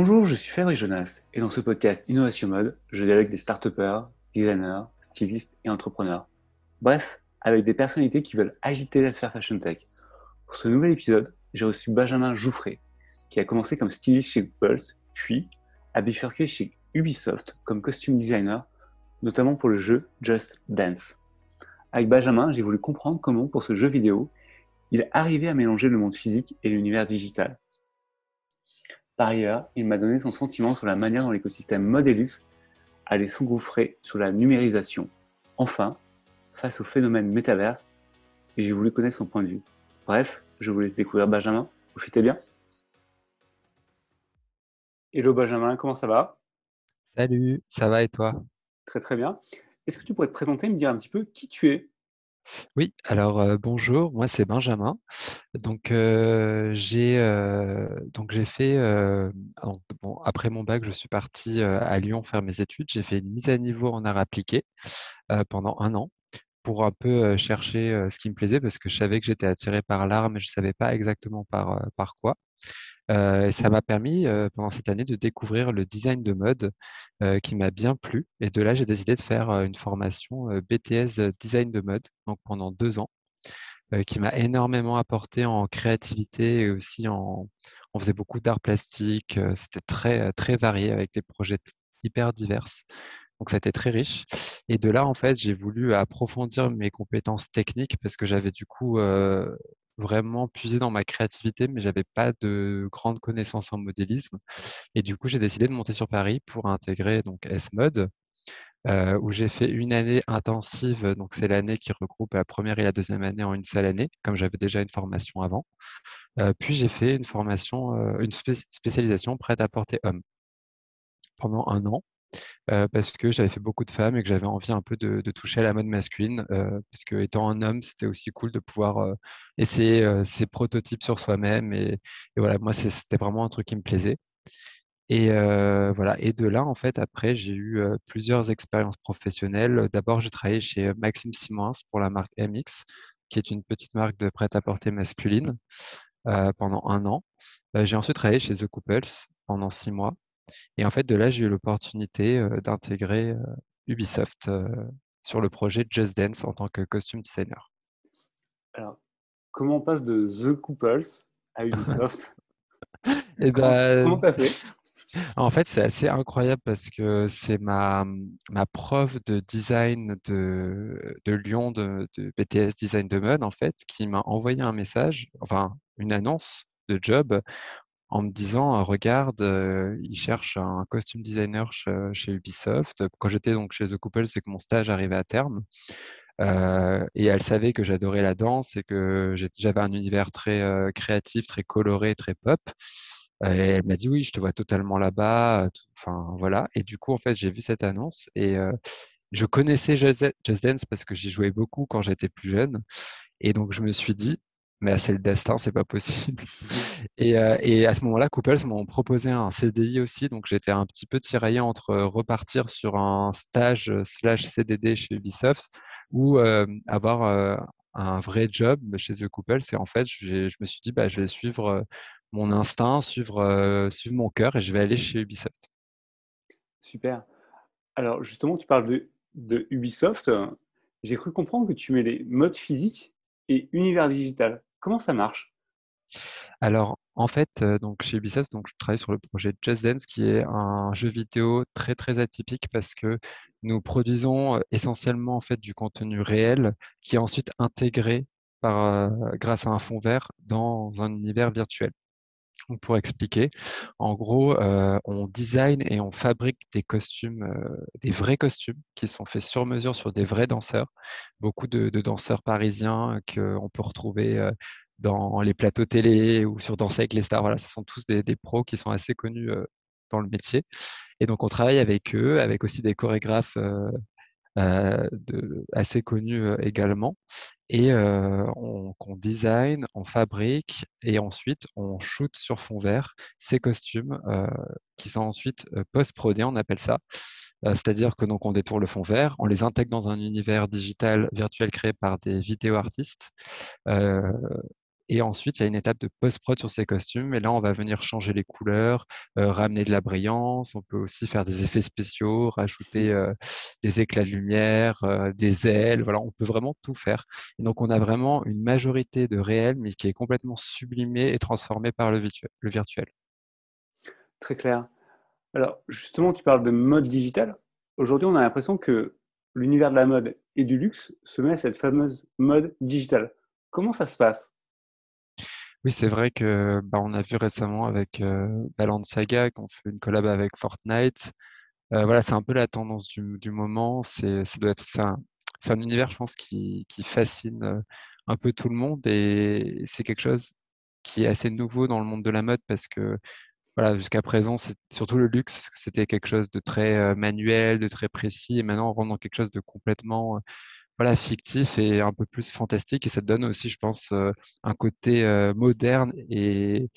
Bonjour, je suis Fabrice Jonas et dans ce podcast Innovation Mode, je dialogue des start designers, stylistes et entrepreneurs. Bref, avec des personnalités qui veulent agiter la sphère fashion tech. Pour ce nouvel épisode, j'ai reçu Benjamin Jouffré, qui a commencé comme styliste chez Google, puis a bifurqué chez Ubisoft comme costume designer, notamment pour le jeu Just Dance. Avec Benjamin, j'ai voulu comprendre comment, pour ce jeu vidéo, il arrivé à mélanger le monde physique et l'univers digital. Par ailleurs, il m'a donné son sentiment sur la manière dont l'écosystème Modelux allait s'engouffrer sur la numérisation. Enfin, face au phénomène métaverse, j'ai voulu connaître son point de vue. Bref, je vous laisse découvrir Benjamin. Profitez bien. Hello Benjamin, comment ça va? Salut, ça va et toi? Très très bien. Est-ce que tu pourrais te présenter, me dire un petit peu qui tu es? Oui, alors bonjour, moi c'est Benjamin. Donc j'ai donc j'ai fait après mon bac, je suis parti à Lyon faire mes études. J'ai fait une mise à niveau en art appliqué pendant un an pour un peu chercher ce qui me plaisait parce que je savais que j'étais attiré par l'art, mais je savais pas exactement par quoi. Euh, ça m'a permis euh, pendant cette année de découvrir le design de mode euh, qui m'a bien plu. Et de là, j'ai décidé de faire une formation BTS design de mode, donc pendant deux ans, qui m'a énormément apporté en créativité et aussi en. On faisait beaucoup d'art plastique. C'était très très varié avec des projets hyper divers. Donc, été très riche. Et de là, en fait, j'ai voulu approfondir mes compétences techniques parce que j'avais du coup vraiment puisé dans ma créativité, mais j'avais pas de grandes connaissances en modélisme. Et du coup, j'ai décidé de monter sur Paris pour intégrer donc S-Mode, euh, où j'ai fait une année intensive. Donc, c'est l'année qui regroupe la première et la deuxième année en une seule année, comme j'avais déjà une formation avant. Euh, puis, j'ai fait une formation, euh, une spécialisation prête à porter homme pendant un an parce que j'avais fait beaucoup de femmes et que j'avais envie un peu de, toucher à la mode masculine, parce que étant un homme, c'était aussi cool de pouvoir essayer ses prototypes sur soi-même et, voilà, moi c'était vraiment un truc qui me plaisait. Et voilà. Et de là, en fait, après, j'ai eu plusieurs expériences professionnelles. D'abord, j'ai travaillé chez Maxime Simons pour la marque MX, qui est une petite marque de prêt-à-porter masculine, pendant un an. j'ai ensuite travaillé chez The Couples pendant six mois. Et en fait, de là, j'ai eu l'opportunité d'intégrer Ubisoft sur le projet Just Dance en tant que costume designer. Alors, comment on passe de The Couples à Ubisoft? Et eh ben, comment t'as fait? en fait, c'est assez incroyable parce que c'est ma, ma prof de design de, de Lyon, de, de, BTS Design de mode, en fait, qui m'a envoyé un message, enfin, une annonce de job en me disant regarde, il cherche un costume designer chez, Ubisoft. Quand j'étais donc chez The Couple, c'est que mon stage arrivait à terme. et elle savait que j'adorais la danse et que j'avais un univers très créatif, très coloré, très pop. Et elle m'a dit oui, je te vois totalement là-bas. Enfin voilà. Et du coup, en fait, j'ai vu cette annonce et je connaissais Just Dance parce que j'y jouais beaucoup quand j'étais plus jeune. Et donc, je me suis dit, mais c'est le destin, c'est pas possible. Et, euh, et à ce moment-là, Couples m'ont proposé un CDI aussi, donc j'étais un petit peu tiraillé entre repartir sur un stage slash CDD chez Ubisoft ou euh, avoir euh, un vrai job chez The Couples. Et en fait, je me suis dit, bah, je vais suivre mon instinct, suivre, suivre mon cœur et je vais aller chez Ubisoft. Super. Alors justement, tu parles de, de Ubisoft. J'ai cru comprendre que tu mets les modes physiques et univers digital. Comment ça marche? Alors, en fait, euh, chez Ubisoft, donc je travaille sur le projet Just Dance, qui est un jeu vidéo très très atypique parce que nous produisons euh, essentiellement en fait du contenu réel qui est ensuite intégré euh, grâce à un fond vert dans un univers virtuel. Pour expliquer, en gros, on design et on fabrique des costumes, des vrais costumes qui sont faits sur mesure sur des vrais danseurs. Beaucoup de, danseurs parisiens qu'on peut retrouver dans les plateaux télé ou sur Danser avec les stars. Voilà, ce sont tous des, pros qui sont assez connus euh, dans le métier. Et donc, on travaille avec eux, avec aussi des chorégraphes euh, euh, de, assez connus également. Et on, design, on fabrique et ensuite on shoot sur fond vert ces costumes qui sont ensuite post-prodés, on appelle ça. C'est-à-dire que donc on détourne le fond vert, on les intègre dans un univers digital virtuel créé par des vidéo artistes Et ensuite, il y a une étape de post-prod sur ces costumes. Et là, on va venir changer les couleurs, ramener de la brillance. On peut aussi faire des effets spéciaux, rajouter des éclats de lumière, des ailes. Voilà, on peut vraiment tout faire. Et donc, on a vraiment une majorité de réel, mais qui est complètement sublimé et transformé par le, le virtuel. Très clair. Alors, justement, tu parles de mode digital. Aujourd'hui, on a l'impression que l'univers de la mode et du luxe se met à cette fameuse mode digitale. Comment ça se passe? Oui, c'est vrai que bah, on a vu récemment avec euh, Balenciaga qu'on fait une collab avec Fortnite. Voilà, c'est un peu la tendance du, moment. C'est, ça. C'est un univers, je pense, qui, qui fascine un peu tout le monde et c'est quelque chose qui est assez nouveau dans le monde de la mode parce que voilà, jusqu'à présent, c'est surtout le luxe, c'était quelque chose de très manuel, de très précis, et maintenant on rentre dans quelque chose de complètement voilà, fictif et un peu plus fantastique, et ça donne aussi, je pense, un côté moderne et,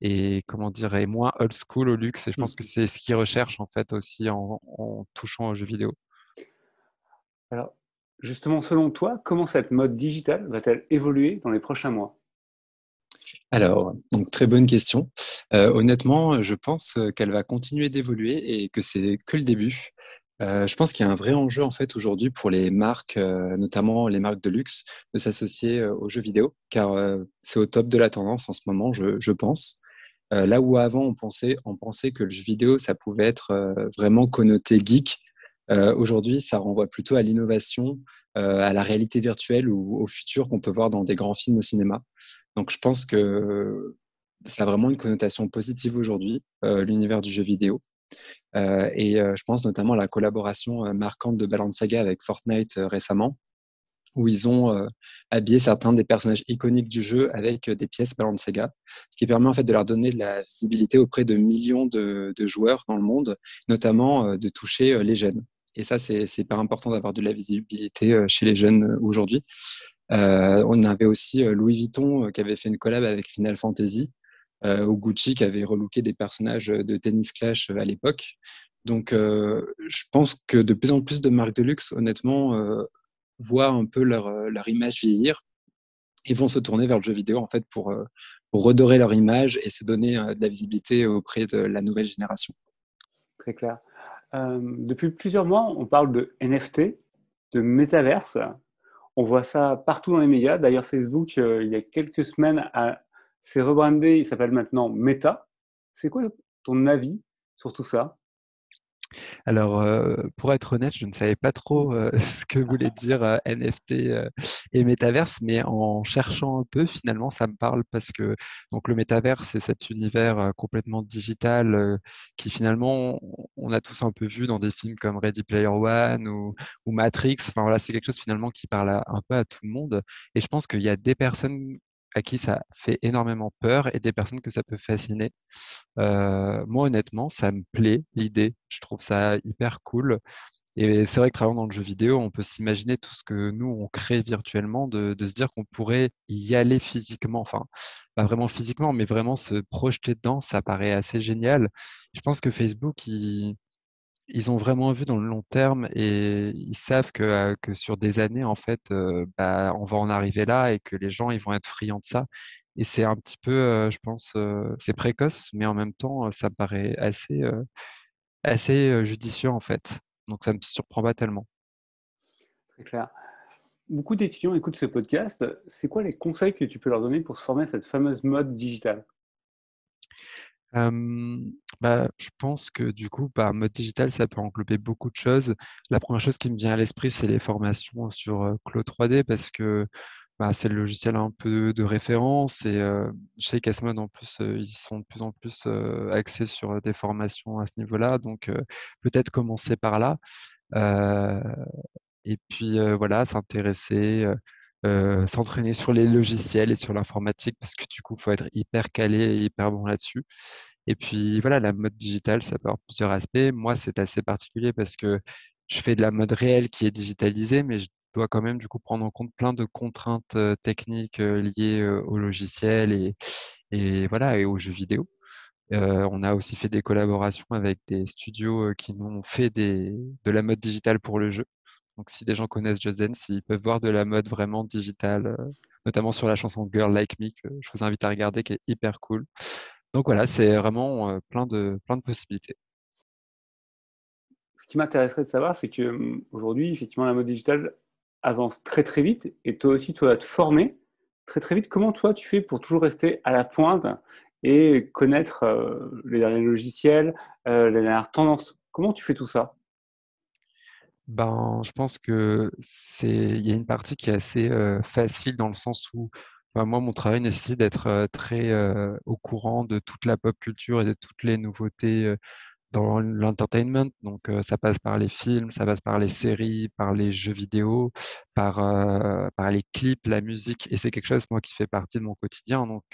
et comment dire, et moins old school au luxe, et je pense que mmh. c'est ce qu'ils recherchent en fait aussi en, en touchant aux jeux vidéo. Alors, justement, selon toi, comment cette mode digitale va-t-elle évoluer dans les prochains mois? Alors, donc très bonne question. Euh, honnêtement, je pense qu'elle va continuer d'évoluer et que c'est que le début. Euh, je pense qu'il y a un vrai enjeu en fait aujourd'hui pour les marques, euh, notamment les marques de luxe, de s'associer aux jeux vidéo, car c'est au top de la tendance en ce moment, je, je pense. là où avant on pensait, on pensait que le jeu vidéo ça pouvait être vraiment connoté geek, aujourd'hui ça renvoie plutôt à l'innovation, à la réalité virtuelle ou au futur qu'on peut voir dans des grands films au cinéma. Donc je pense que ça a vraiment une connotation positive aujourd'hui, euh, l'univers du jeu vidéo. Euh, et euh, je pense notamment à la collaboration marquante de Balenciaga avec Fortnite récemment, où ils ont habillé certains des personnages iconiques du jeu avec des pièces Balenciaga, ce qui permet en fait de leur donner de la visibilité auprès de millions de, joueurs dans le monde, notamment de toucher les jeunes. Et ça, c'est hyper important d'avoir de la visibilité chez les jeunes aujourd'hui. Euh, on avait aussi euh, Louis Vuitton euh, qui avait fait une collab avec Final Fantasy, ou Gucci qui avait relooké des personnages de Tennis Clash à l'époque. Donc, je pense que de plus en plus de marques de luxe, honnêtement, voient un peu leur, image vieillir et vont se tourner vers le jeu vidéo en fait pour, pour redorer leur image et se donner de la visibilité auprès de la nouvelle génération. Très clair. depuis plusieurs mois, on parle de NFT, de métaverse. On voit ça partout dans les médias. D'ailleurs, Facebook, euh, il y a quelques semaines, s'est rebrandé. Il s'appelle maintenant Meta. C'est quoi ton avis sur tout ça? Alors, euh, pour être honnête, je ne savais pas trop euh, ce que voulait dire euh, NFT et métaverse, mais en cherchant un peu, finalement, ça me parle parce que donc le métaverse, c'est cet univers complètement digital qui finalement, on a tous un peu vu dans des films comme Ready Player One ou, ou Matrix. Enfin voilà, c'est quelque chose finalement qui parle un peu à tout le monde. Et je pense qu'il y a des personnes à qui ça fait énormément peur et des personnes que ça peut fasciner. Euh, moi, honnêtement, ça me plaît l'idée. Je trouve ça hyper cool. Et c'est vrai que travaillant dans le jeu vidéo, on peut s'imaginer tout ce que nous, on crée virtuellement, de, de se dire qu'on pourrait y aller physiquement. Enfin, pas vraiment physiquement, mais vraiment se projeter dedans, ça paraît assez génial. Je pense que Facebook, il, ils ont vraiment vu dans le long terme et ils savent que, sur des années, en fait, bah, on va en arriver là et que les gens, ils vont être friands de ça. Et c'est un petit peu, je pense, c'est précoce, mais en même temps, ça me paraît assez, assez judicieux, en fait. Donc, ça ne me surprend pas tellement. Très clair. Beaucoup d'étudiants écoutent ce podcast. C'est quoi les conseils que tu peux leur donner pour se former à cette fameuse mode digitale? Bah, je pense que du coup, par mode digital, ça peut englober beaucoup de choses. La première chose qui me vient à l'esprit, c'est les formations sur Cloud 3D parce que bah, c'est le logiciel un peu de référence et je sais qu'Asmode en plus, ils sont de plus en plus axés sur des formations à ce niveau-là. Donc peut-être commencer par là. et puis voilà, s'intéresser. S'entraîner sur les logiciels et sur l'informatique parce que du coup, il faut être hyper calé et hyper bon là-dessus. Et puis voilà, la mode digitale, ça peut avoir plusieurs aspects. Moi, c'est assez particulier parce que je fais de la mode réelle qui est digitalisée, mais je dois quand même du coup prendre en compte plein de contraintes techniques liées au logiciel et, voilà et aux jeux vidéo. on a aussi fait des collaborations avec des studios qui nous ont fait de la mode digitale pour le jeu. Donc si des gens connaissent Just Dance, ils peuvent voir de la mode vraiment digitale notamment sur la chanson Girl Like Me, que je vous invite à regarder, qui est hyper cool. Donc voilà, c'est vraiment plein, de, plein de possibilités. Ce qui m'intéresserait de savoir, c'est qu'aujourd'hui, effectivement, la mode digitale avance très très vite et toi aussi, tu dois te former très très vite. Comment toi, tu fais pour toujours rester à la pointe et connaître les derniers logiciels, les dernières tendances? Comment tu fais tout ça? Ben, je pense que c'est, il y a une partie qui est assez facile dans le sens où moi, mon travail nécessite d'être très au courant de toute la pop culture et de toutes les nouveautés dans l'entertainment. Donc, ça passe par les films, ça passe par les séries, par les jeux vidéo, par, par les clips, la musique. Et c'est quelque chose, moi, qui fait partie de mon quotidien. Donc,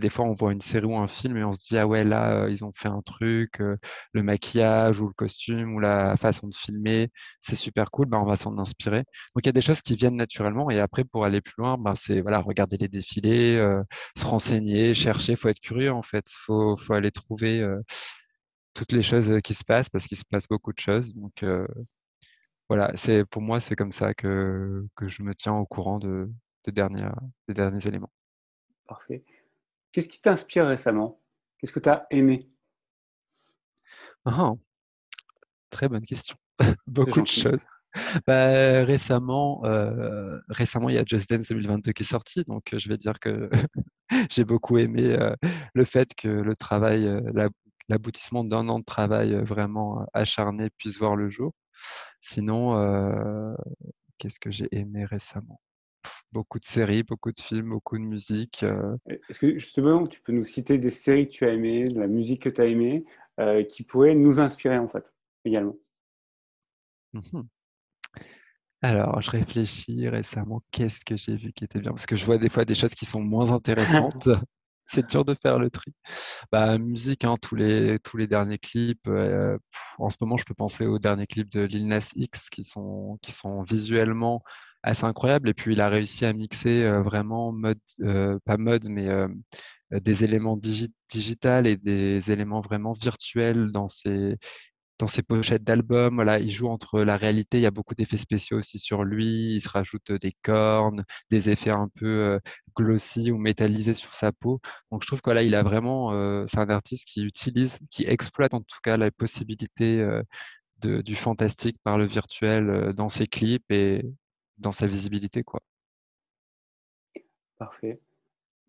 des fois, on voit une série ou un film et on se dit, ah ouais, là, ils ont fait un truc, le maquillage ou le costume ou la façon de filmer, c'est super cool, bah, on va s'en inspirer. Donc, il y a des choses qui viennent naturellement et après, pour aller plus loin, bah, c'est voilà, regarder les défilés, se renseigner, chercher, faut être curieux en fait, faut, faut, aller trouver toutes les choses qui se passent parce qu'il se passe beaucoup de choses. Donc, voilà, c'est pour moi, c'est comme ça que, que je me tiens au courant de, de derniers, des derniers éléments. Parfait. Qu'est-ce qui t'inspire récemment? Qu'est-ce que tu as aimé? Ah, Très bonne question. Beaucoup de choses. Bah, récemment, euh, récemment, il y a Just Dance 2022 qui est sorti, donc je vais dire que j'ai beaucoup aimé euh, le fait que le travail, euh, l'aboutissement d'un an de travail vraiment acharné puisse voir le jour. Sinon, qu'est-ce que j'ai aimé récemment? Beaucoup de séries, beaucoup de films, beaucoup de musique. Euh. Est-ce que justement, tu peux nous citer des séries que tu as aimées, de la musique que tu as aimée, euh, qui pourraient nous inspirer en fait également? Mmh Alors, je réfléchis récemment, qu'est-ce que j'ai vu qui était bien? Parce que je vois des fois des choses qui sont moins intéressantes. c'est dur de faire le tri. Bah, musique, hein, tous, les, tous les derniers clips. Euh, en ce moment, je peux penser aux derniers clips de Lil Nas X qui sont, qui sont visuellement assez incroyable. Et puis, il a réussi à mixer vraiment mode, pas mode, mais des éléments digi digital et des éléments vraiment virtuels dans ses, dans ses pochettes d'albums. Voilà, il joue entre la réalité, il y a beaucoup d'effets spéciaux aussi sur lui, il se rajoute des cornes, des effets un peu glossy ou métallisés sur sa peau. Donc je trouve que voilà, il a vraiment, c'est un artiste qui utilise, qui exploite en tout cas la possibilité du fantastique par le virtuel dans ses clips et, dans sa visibilité. Quoi. Parfait.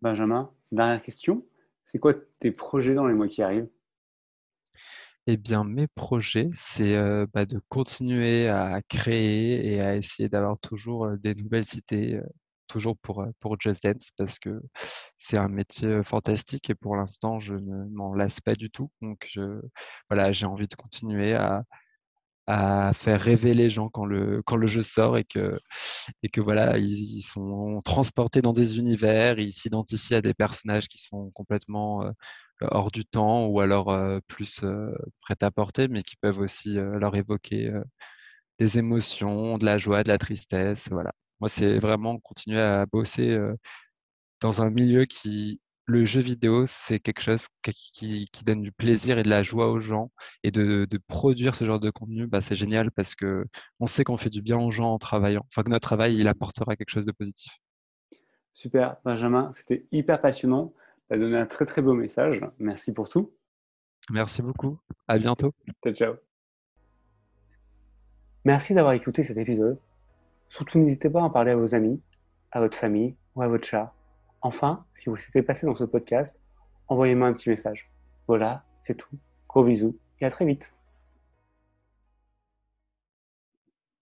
Benjamin, dernière question. C'est quoi tes projets dans les mois qui arrivent? Eh bien, mes projets, c'est euh, bah, de continuer à créer et à essayer d'avoir toujours euh, des nouvelles idées, euh, toujours pour, pour Just Dance, parce que c'est un métier fantastique et pour l'instant, je ne m'en lasse pas du tout. Donc, je, voilà, j'ai envie de continuer à, à faire rêver les gens quand le, quand le jeu sort et que, et que voilà, ils, sont transportés dans des univers, ils s'identifient à des personnages qui sont complètement euh, hors du temps ou alors euh, plus euh, prêts à porter, mais qui peuvent aussi leur évoquer des émotions, de la joie, de la tristesse. Voilà. Moi, c'est vraiment continuer à bosser dans un milieu qui le jeu vidéo, c'est quelque chose qui, donne du plaisir et de la joie aux gens. Et de, produire ce genre de contenu, bah, c'est génial parce que on sait qu'on fait du bien aux gens en travaillant. Enfin, que notre travail, il apportera quelque chose de positif. Super, Benjamin, c'était hyper passionnant. Tu as donné un très très beau message. Merci pour tout. Merci beaucoup. À bientôt. Ciao, ciao. Merci d'avoir écouté cet épisode. Surtout, n'hésitez pas à en parler à vos amis, à votre famille ou à votre chat Enfin, si vous s'était passé dans ce podcast, envoyez-moi un petit message. Voilà, c'est tout. Gros bisous et à très vite.